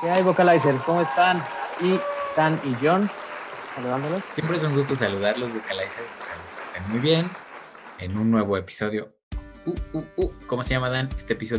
¿Qué hay, vocalizers? ¿Cómo están? Y Dan y John, saludándolos. Siempre es un gusto saludarlos, vocalizers. Esperamos que estén muy bien en un nuevo episodio. Uh, uh, uh. ¿Cómo se llama, Dan? Este episodio.